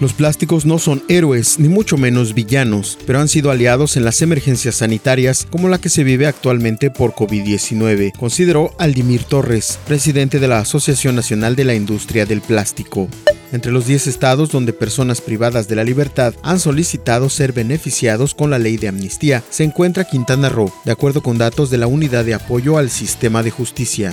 Los plásticos no son héroes, ni mucho menos villanos, pero han sido aliados en las emergencias sanitarias como la que se vive actualmente por COVID-19, consideró Aldimir Torres, presidente de la Asociación Nacional de la Industria del Plástico. Entre los 10 estados donde personas privadas de la libertad han solicitado ser beneficiados con la ley de amnistía, se encuentra Quintana Roo, de acuerdo con datos de la Unidad de Apoyo al Sistema de Justicia.